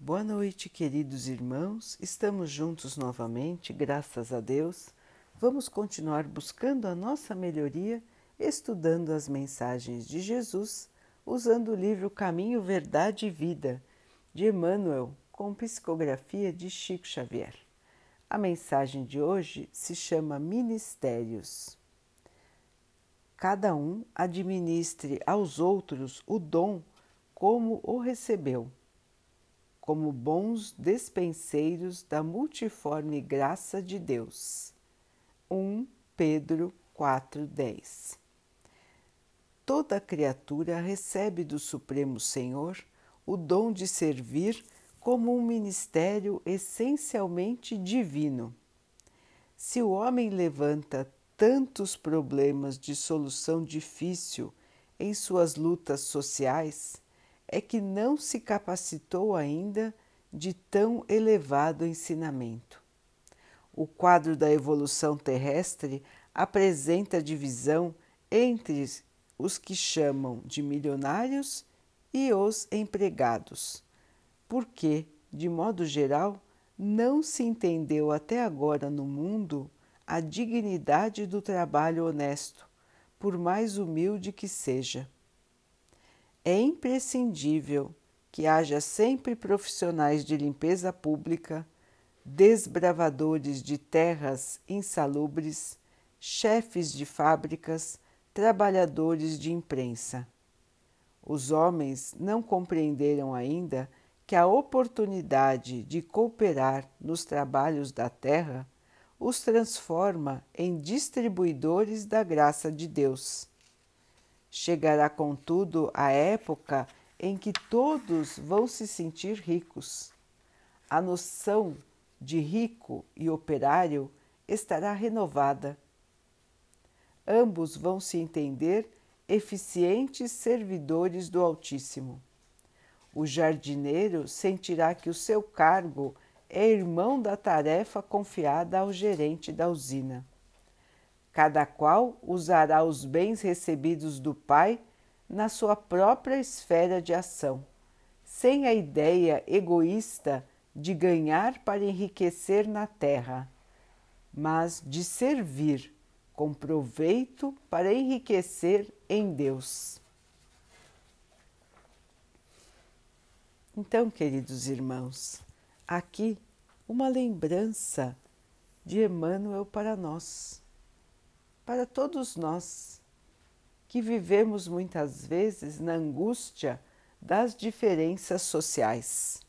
Boa noite, queridos irmãos. Estamos juntos novamente, graças a Deus. Vamos continuar buscando a nossa melhoria, estudando as mensagens de Jesus, usando o livro Caminho, Verdade e Vida, de Emmanuel, com psicografia de Chico Xavier. A mensagem de hoje se chama Ministérios. Cada um administre aos outros o dom como o recebeu como bons despenseiros da multiforme graça de Deus. 1 Pedro 4:10 Toda criatura recebe do Supremo Senhor o dom de servir como um ministério essencialmente divino. Se o homem levanta tantos problemas de solução difícil em suas lutas sociais, é que não se capacitou ainda de tão elevado ensinamento. O quadro da evolução terrestre apresenta divisão entre os que chamam de milionários e os empregados, porque, de modo geral, não se entendeu até agora no mundo a dignidade do trabalho honesto, por mais humilde que seja é imprescindível que haja sempre profissionais de limpeza pública, desbravadores de terras insalubres, chefes de fábricas, trabalhadores de imprensa. Os homens não compreenderam ainda que a oportunidade de cooperar nos trabalhos da terra os transforma em distribuidores da graça de Deus Chegará, contudo, a época em que todos vão se sentir ricos. A noção de rico e operário estará renovada. Ambos vão se entender eficientes servidores do Altíssimo. O jardineiro sentirá que o seu cargo é irmão da tarefa confiada ao gerente da usina. Cada qual usará os bens recebidos do Pai na sua própria esfera de ação, sem a ideia egoísta de ganhar para enriquecer na terra, mas de servir com proveito para enriquecer em Deus. Então, queridos irmãos, aqui uma lembrança de Emmanuel para nós para todos nós que vivemos muitas vezes na angústia das diferenças sociais.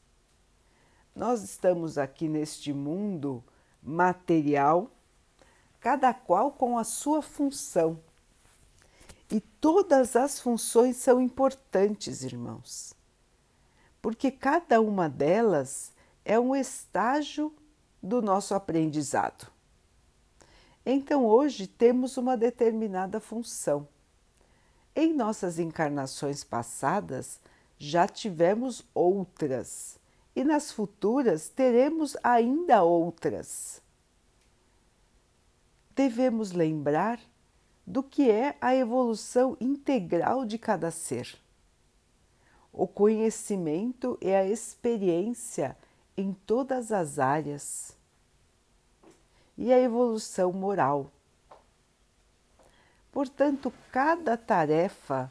Nós estamos aqui neste mundo material, cada qual com a sua função. E todas as funções são importantes, irmãos, porque cada uma delas é um estágio do nosso aprendizado. Então hoje temos uma determinada função. Em nossas encarnações passadas já tivemos outras e nas futuras teremos ainda outras. Devemos lembrar do que é a evolução integral de cada ser. O conhecimento e a experiência em todas as áreas e a evolução moral. Portanto, cada tarefa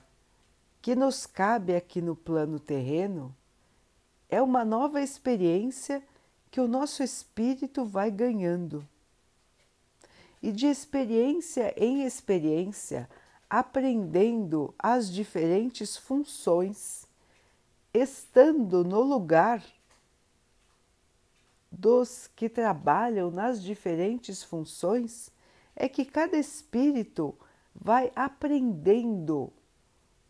que nos cabe aqui no plano terreno é uma nova experiência que o nosso espírito vai ganhando. E de experiência em experiência, aprendendo as diferentes funções, estando no lugar dos que trabalham nas diferentes funções é que cada espírito vai aprendendo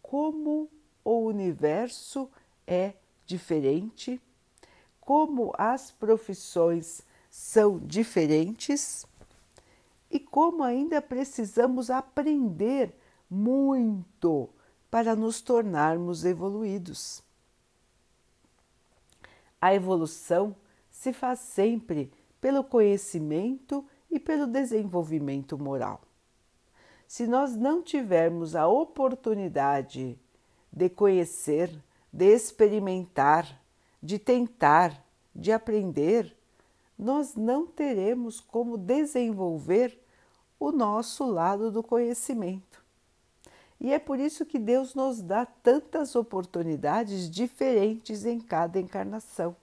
como o universo é diferente, como as profissões são diferentes e como ainda precisamos aprender muito para nos tornarmos evoluídos. A evolução se faz sempre pelo conhecimento e pelo desenvolvimento moral. Se nós não tivermos a oportunidade de conhecer, de experimentar, de tentar, de aprender, nós não teremos como desenvolver o nosso lado do conhecimento. E é por isso que Deus nos dá tantas oportunidades diferentes em cada encarnação.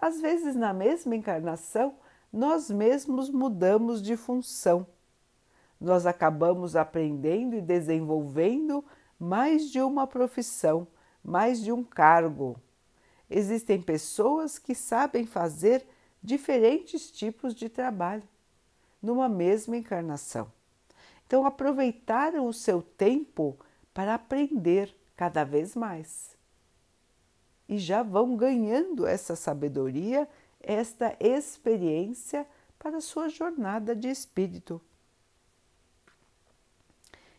Às vezes, na mesma encarnação, nós mesmos mudamos de função. Nós acabamos aprendendo e desenvolvendo mais de uma profissão, mais de um cargo. Existem pessoas que sabem fazer diferentes tipos de trabalho numa mesma encarnação. Então, aproveitaram o seu tempo para aprender cada vez mais. E já vão ganhando essa sabedoria, esta experiência para a sua jornada de espírito.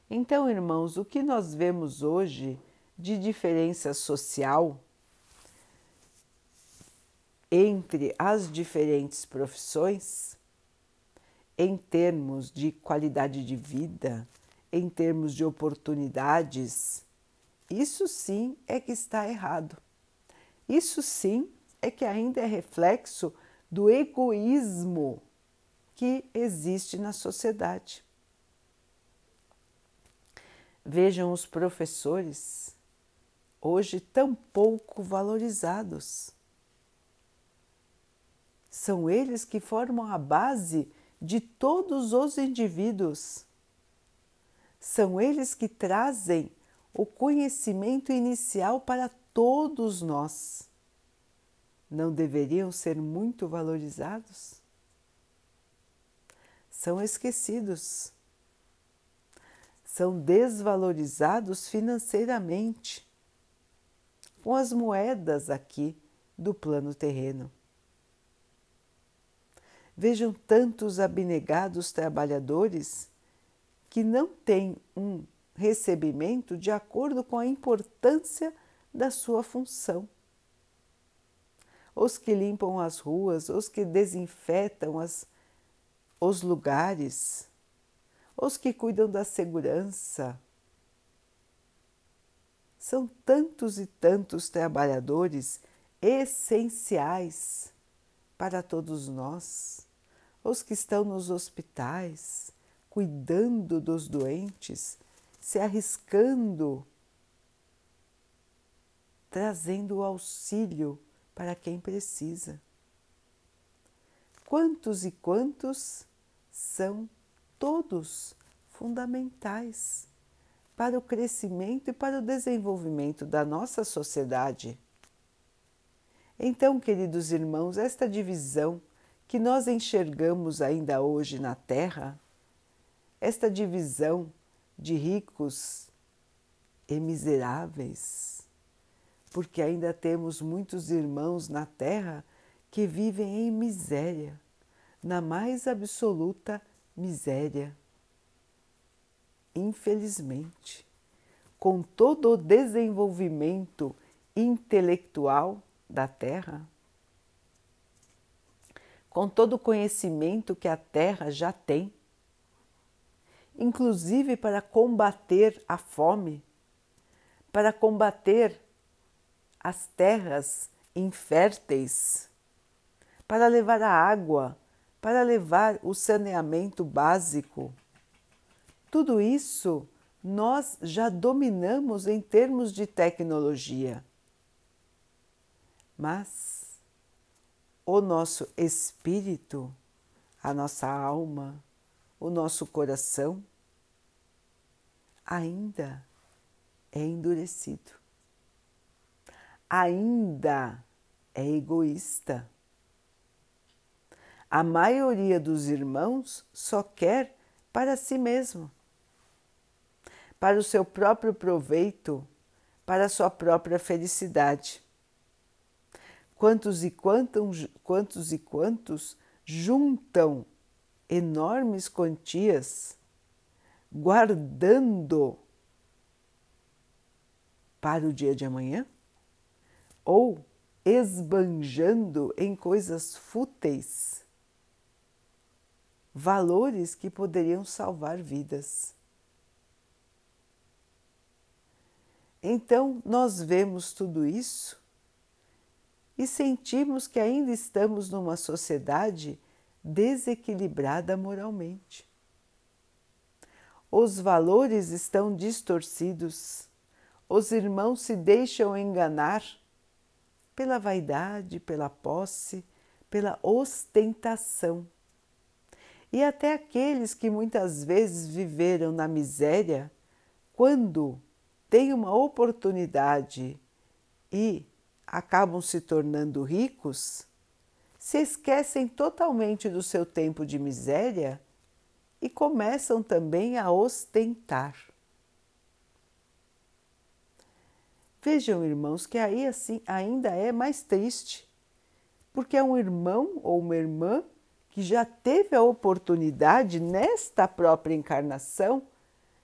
Então, irmãos, o que nós vemos hoje de diferença social entre as diferentes profissões em termos de qualidade de vida, em termos de oportunidades, isso sim é que está errado. Isso sim é que ainda é reflexo do egoísmo que existe na sociedade. Vejam os professores, hoje tão pouco valorizados. São eles que formam a base de todos os indivíduos. São eles que trazem o conhecimento inicial para todos nós. Não deveriam ser muito valorizados? São esquecidos, são desvalorizados financeiramente com as moedas aqui do plano terreno. Vejam tantos abnegados trabalhadores que não têm um recebimento de acordo com a importância da sua função. Os que limpam as ruas, os que desinfetam as, os lugares, os que cuidam da segurança. São tantos e tantos trabalhadores essenciais para todos nós os que estão nos hospitais, cuidando dos doentes, se arriscando, trazendo auxílio para quem precisa. Quantos e quantos são todos fundamentais para o crescimento e para o desenvolvimento da nossa sociedade. Então, queridos irmãos, esta divisão que nós enxergamos ainda hoje na Terra, esta divisão de ricos e miseráveis, porque ainda temos muitos irmãos na Terra que vivem em miséria, na mais absoluta miséria. Infelizmente, com todo o desenvolvimento intelectual da Terra, com todo o conhecimento que a Terra já tem, inclusive para combater a fome, para combater as terras inférteis, para levar a água, para levar o saneamento básico. Tudo isso nós já dominamos em termos de tecnologia. Mas o nosso espírito, a nossa alma, o nosso coração ainda é endurecido, ainda é egoísta. A maioria dos irmãos só quer para si mesmo, para o seu próprio proveito, para a sua própria felicidade. Quantos e quantos, quantos e quantos juntam enormes quantias guardando para o dia de amanhã? Ou esbanjando em coisas fúteis valores que poderiam salvar vidas. Então, nós vemos tudo isso e sentimos que ainda estamos numa sociedade desequilibrada moralmente. Os valores estão distorcidos, os irmãos se deixam enganar pela vaidade, pela posse, pela ostentação. E até aqueles que muitas vezes viveram na miséria, quando têm uma oportunidade e acabam se tornando ricos, se esquecem totalmente do seu tempo de miséria e começam também a ostentar. Vejam, irmãos, que aí assim ainda é mais triste, porque é um irmão ou uma irmã que já teve a oportunidade nesta própria encarnação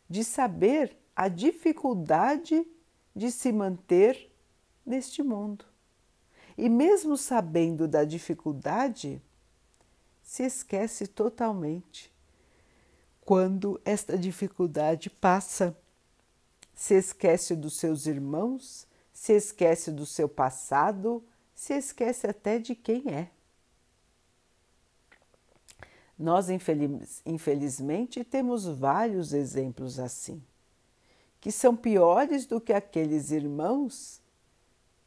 de saber a dificuldade de se manter neste mundo. E mesmo sabendo da dificuldade, se esquece totalmente. Quando esta dificuldade passa, se esquece dos seus irmãos, se esquece do seu passado, se esquece até de quem é. Nós, infeliz, infelizmente, temos vários exemplos assim, que são piores do que aqueles irmãos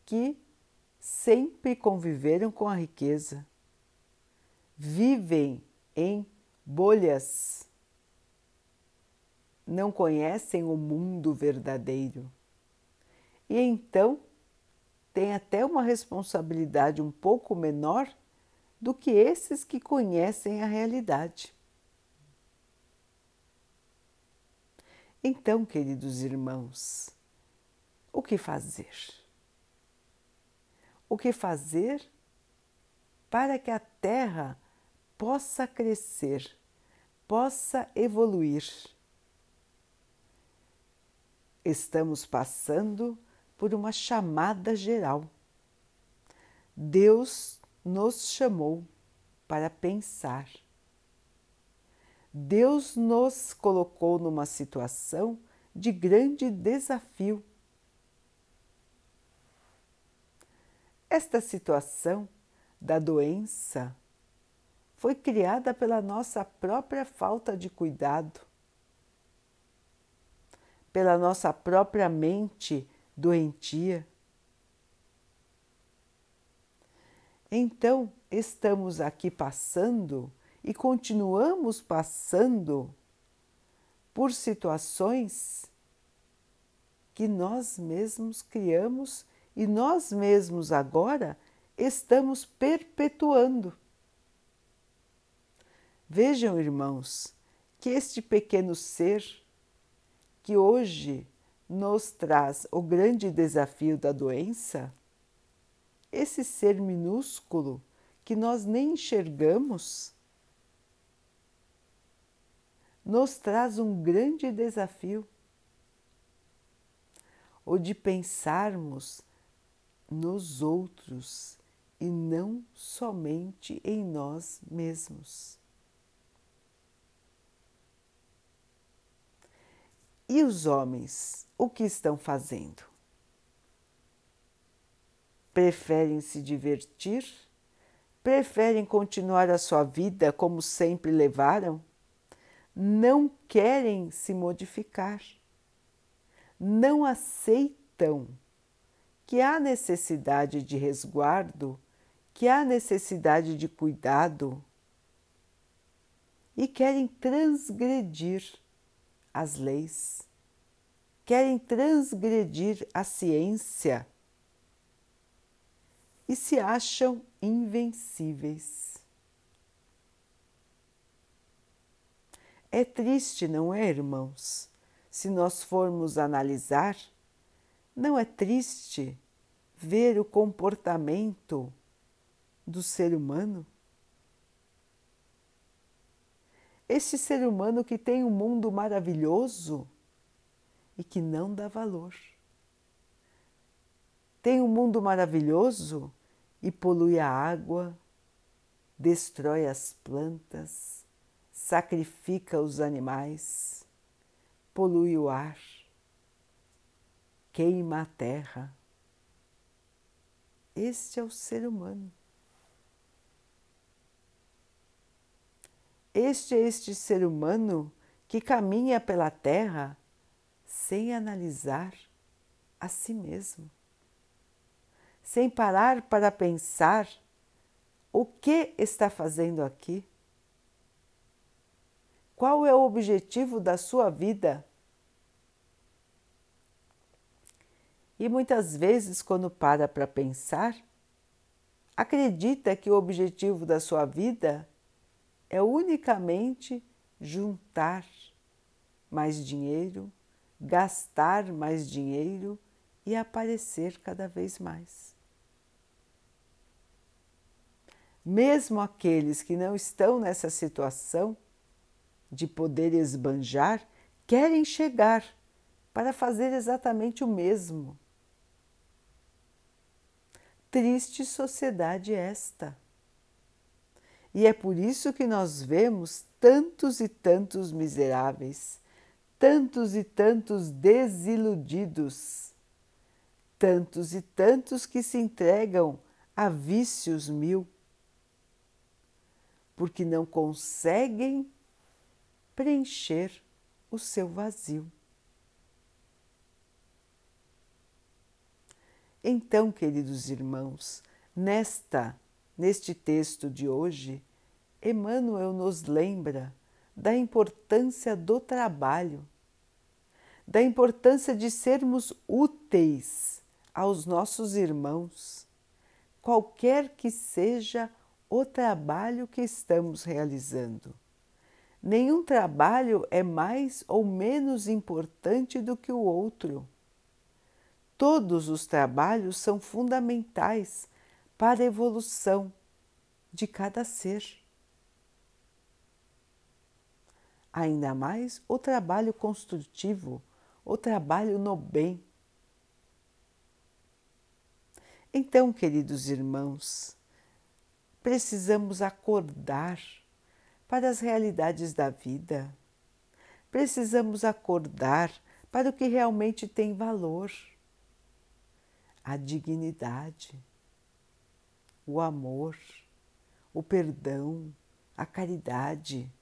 que sempre conviveram com a riqueza, vivem em bolhas, não conhecem o mundo verdadeiro e então têm até uma responsabilidade um pouco menor do que esses que conhecem a realidade. Então, queridos irmãos, o que fazer? O que fazer para que a Terra possa crescer, possa evoluir? Estamos passando por uma chamada geral. Deus nos chamou para pensar. Deus nos colocou numa situação de grande desafio. Esta situação da doença foi criada pela nossa própria falta de cuidado, pela nossa própria mente doentia. Então, estamos aqui passando e continuamos passando por situações que nós mesmos criamos e nós mesmos agora estamos perpetuando. Vejam, irmãos, que este pequeno ser que hoje nos traz o grande desafio da doença esse ser minúsculo que nós nem enxergamos, nos traz um grande desafio, o de pensarmos nos outros e não somente em nós mesmos. E os homens, o que estão fazendo? preferem se divertir? Preferem continuar a sua vida como sempre levaram? Não querem se modificar. Não aceitam que há necessidade de resguardo, que há necessidade de cuidado e querem transgredir as leis, querem transgredir a ciência e se acham invencíveis. É triste, não é, irmãos? Se nós formos analisar, não é triste ver o comportamento do ser humano? Este ser humano que tem um mundo maravilhoso e que não dá valor. Tem um mundo maravilhoso e polui a água, destrói as plantas, sacrifica os animais, polui o ar, queima a terra. Este é o ser humano. Este é este ser humano que caminha pela Terra sem analisar a si mesmo, sem parar para pensar o que está fazendo aqui, qual é o objetivo da sua vida. E muitas vezes, quando para para pensar, acredita que o objetivo da sua vida é unicamente juntar mais dinheiro, gastar mais dinheiro e aparecer cada vez mais. Mesmo aqueles que não estão nessa situação de poder esbanjar, querem chegar para fazer exatamente o mesmo. Triste sociedade esta. E é por isso que nós vemos tantos e tantos miseráveis, tantos e tantos desiludidos, tantos e tantos que se entregam a vícios mil, porque não conseguem preencher o seu vazio. Então, queridos irmãos, nesta Neste texto de hoje, Emmanuel nos lembra da importância do trabalho, da importância de sermos úteis aos nossos irmãos, qualquer que seja o trabalho que estamos realizando. Nenhum trabalho é mais ou menos importante do que o outro. Todos os trabalhos são fundamentais para a evolução de cada ser. Ainda mais o trabalho construtivo, o trabalho no bem. Então, queridos irmãos, precisamos acordar para as realidades da vida. Precisamos acordar para o que realmente tem valor, a dignidade o amor, o perdão, a caridade.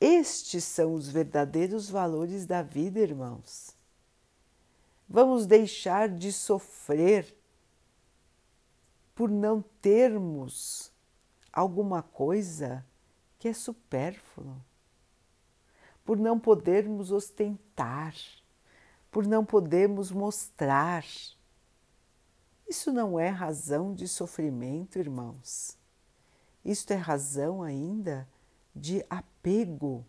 Estes são os verdadeiros valores da vida, irmãos. Vamos deixar de sofrer por não termos alguma coisa que é supérfluo, por não podermos ostentar, por não podermos mostrar isso não é razão de sofrimento, irmãos. Isto é razão ainda de apego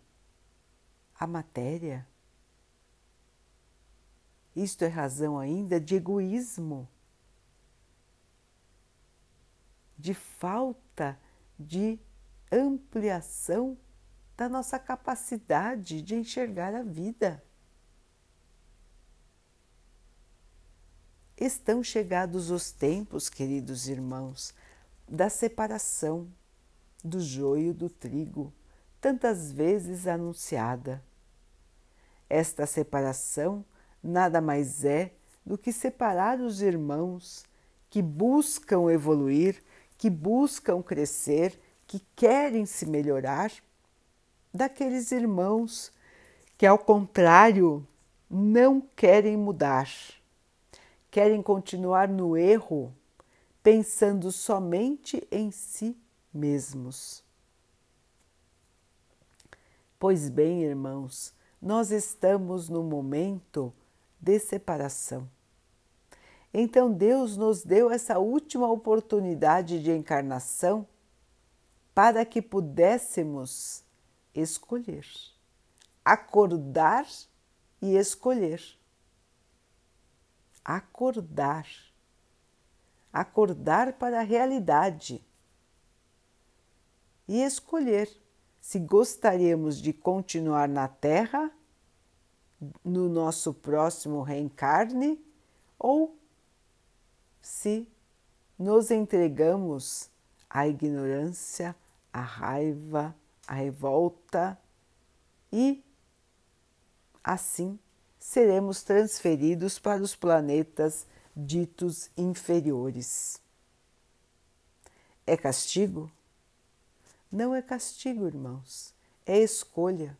à matéria. Isto é razão ainda de egoísmo, de falta de ampliação da nossa capacidade de enxergar a vida. Estão chegados os tempos, queridos irmãos, da separação do joio do trigo, tantas vezes anunciada. Esta separação nada mais é do que separar os irmãos que buscam evoluir, que buscam crescer, que querem se melhorar, daqueles irmãos que, ao contrário, não querem mudar querem continuar no erro, pensando somente em si mesmos. Pois bem, irmãos, nós estamos no momento de separação. Então Deus nos deu essa última oportunidade de encarnação para que pudéssemos escolher, acordar e escolher acordar. Acordar para a realidade e escolher se gostaríamos de continuar na Terra, no nosso próximo reencarne, ou se nos entregamos à ignorância, à raiva, à revolta e assim seremos transferidos para os planetas ditos inferiores. É castigo? Não é castigo, irmãos, é escolha.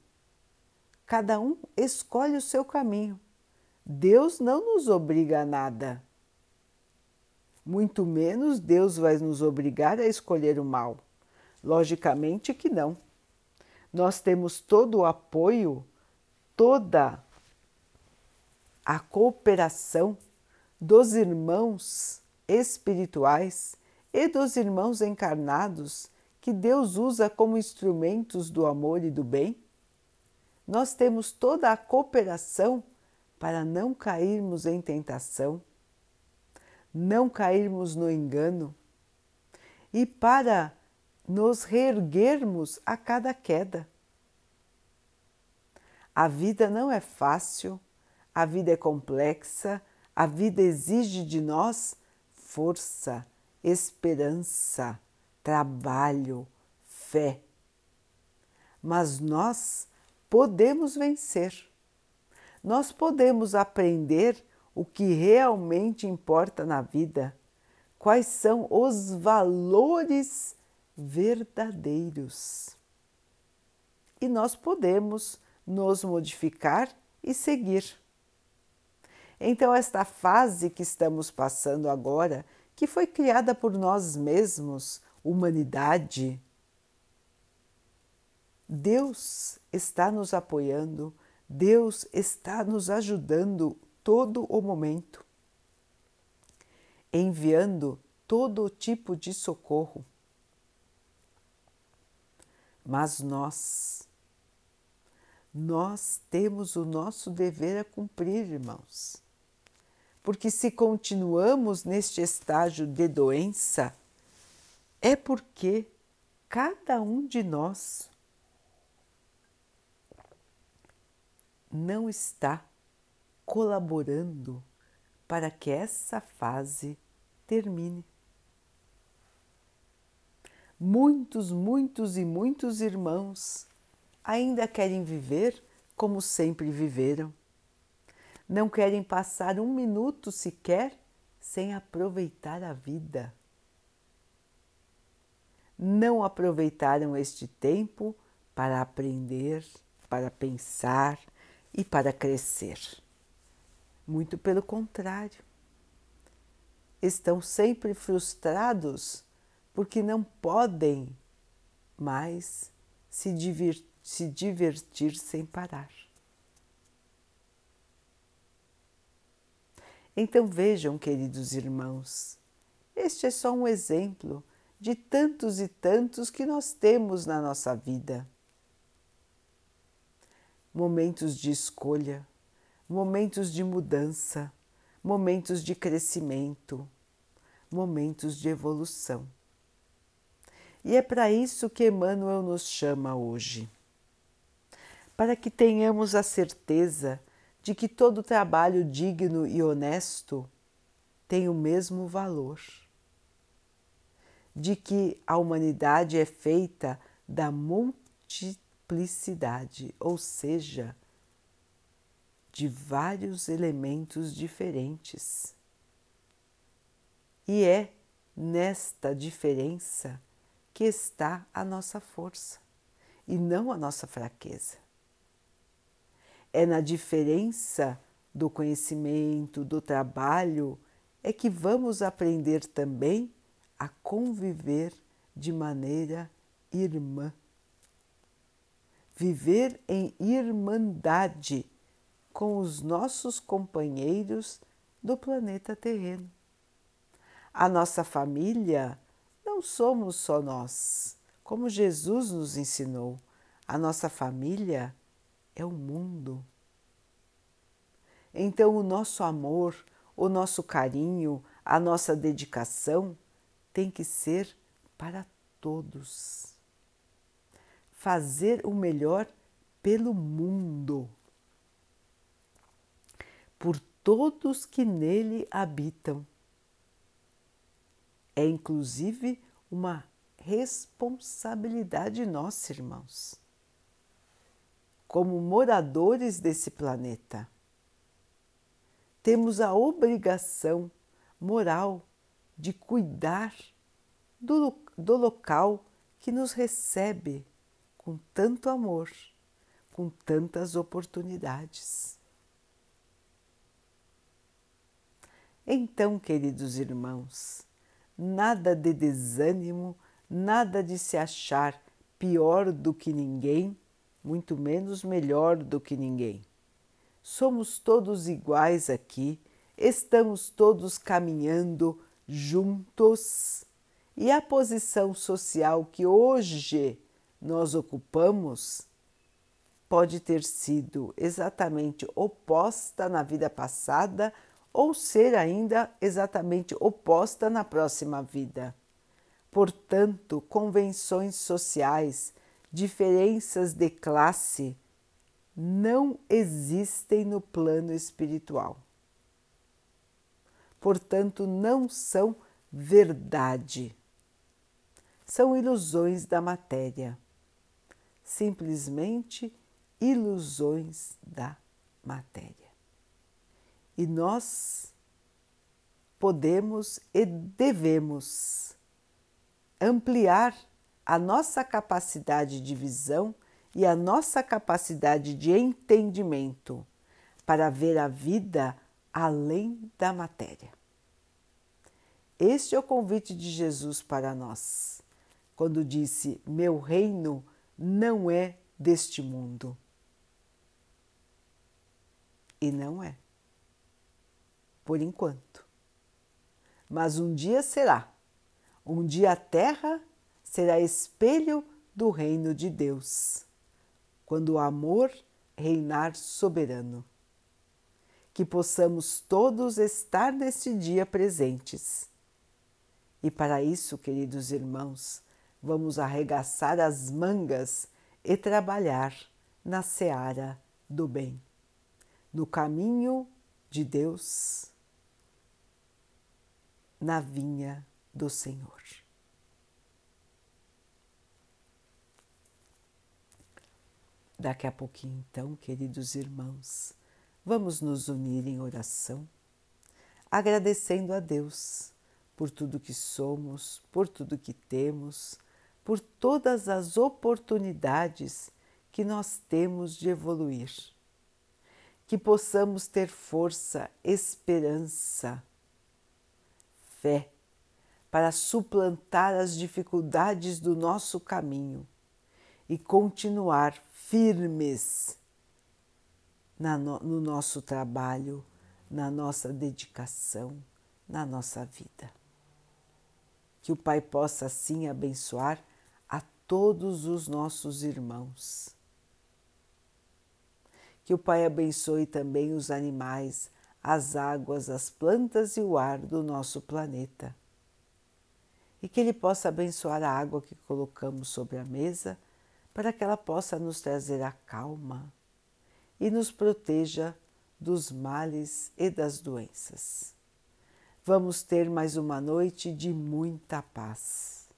Cada um escolhe o seu caminho. Deus não nos obriga a nada. Muito menos Deus vai nos obrigar a escolher o mal. Logicamente que não. Nós temos todo o apoio, toda a cooperação dos irmãos espirituais e dos irmãos encarnados que Deus usa como instrumentos do amor e do bem. Nós temos toda a cooperação para não cairmos em tentação, não cairmos no engano e para nos reerguermos a cada queda. A vida não é fácil, a vida é complexa, a vida exige de nós força, esperança, trabalho, fé. Mas nós podemos vencer. Nós podemos aprender o que realmente importa na vida, quais são os valores verdadeiros. E nós podemos nos modificar e seguir. Então, esta fase que estamos passando agora, que foi criada por nós mesmos, humanidade, Deus está nos apoiando, Deus está nos ajudando todo o momento, enviando todo tipo de socorro. Mas nós, nós temos o nosso dever a cumprir, irmãos. Porque se continuamos neste estágio de doença, é porque cada um de nós não está colaborando para que essa fase termine. Muitos, muitos e muitos irmãos ainda querem viver como sempre viveram. Não querem passar um minuto sequer sem aproveitar a vida. Não aproveitaram este tempo para aprender, para pensar e para crescer. Muito pelo contrário. Estão sempre frustrados porque não podem mais se divertir, se divertir sem parar. Então vejam, queridos irmãos, este é só um exemplo de tantos e tantos que nós temos na nossa vida. Momentos de escolha, momentos de mudança, momentos de crescimento, momentos de evolução. E é para isso que Emmanuel nos chama hoje. Para que tenhamos a certeza de que todo trabalho digno e honesto tem o mesmo valor, de que a humanidade é feita da multiplicidade, ou seja, de vários elementos diferentes. E é nesta diferença que está a nossa força e não a nossa fraqueza. É na diferença do conhecimento, do trabalho, é que vamos aprender também a conviver de maneira irmã. Viver em irmandade com os nossos companheiros do planeta terreno. A nossa família não somos só nós. Como Jesus nos ensinou, a nossa família é o mundo. Então, o nosso amor, o nosso carinho, a nossa dedicação tem que ser para todos. Fazer o melhor pelo mundo, por todos que nele habitam é inclusive uma responsabilidade nossa, irmãos, como moradores desse planeta. Temos a obrigação moral de cuidar do, do local que nos recebe com tanto amor, com tantas oportunidades. Então, queridos irmãos, nada de desânimo, nada de se achar pior do que ninguém, muito menos melhor do que ninguém. Somos todos iguais aqui, estamos todos caminhando juntos e a posição social que hoje nós ocupamos pode ter sido exatamente oposta na vida passada ou ser ainda exatamente oposta na próxima vida. Portanto, convenções sociais, diferenças de classe não existem no plano espiritual. Portanto, não são verdade. São ilusões da matéria. Simplesmente ilusões da matéria. E nós podemos e devemos ampliar a nossa capacidade de visão e a nossa capacidade de entendimento para ver a vida além da matéria. Este é o convite de Jesus para nós, quando disse: Meu reino não é deste mundo. E não é, por enquanto. Mas um dia será. Um dia a terra será espelho do reino de Deus, quando o amor reinar soberano. Que possamos todos estar neste dia presentes. E para isso, queridos irmãos, vamos arregaçar as mangas e trabalhar na seara do bem, no caminho de Deus, na vinha do Senhor. Daqui a pouquinho, então, queridos irmãos, vamos nos unir em oração, agradecendo a Deus por tudo que somos, por tudo que temos, por todas as oportunidades que nós temos de evoluir. Que possamos ter força, esperança, fé para suplantar as dificuldades do nosso caminho e continuar firmes no nosso trabalho, na nossa dedicação, na nossa vida. Que o Pai possa assim abençoar a todos os nossos irmãos. Que o Pai abençoe também os animais, as águas, as plantas e o ar do nosso planeta. E que Ele possa abençoar a água que colocamos sobre a mesa para que ela possa nos trazer a calma e nos proteja dos males e das doenças. Vamos ter mais uma noite de muita paz.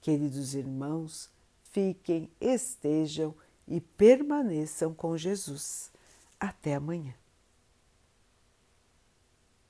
Queridos irmãos, fiquem, estejam e permaneçam com Jesus. Até amanhã.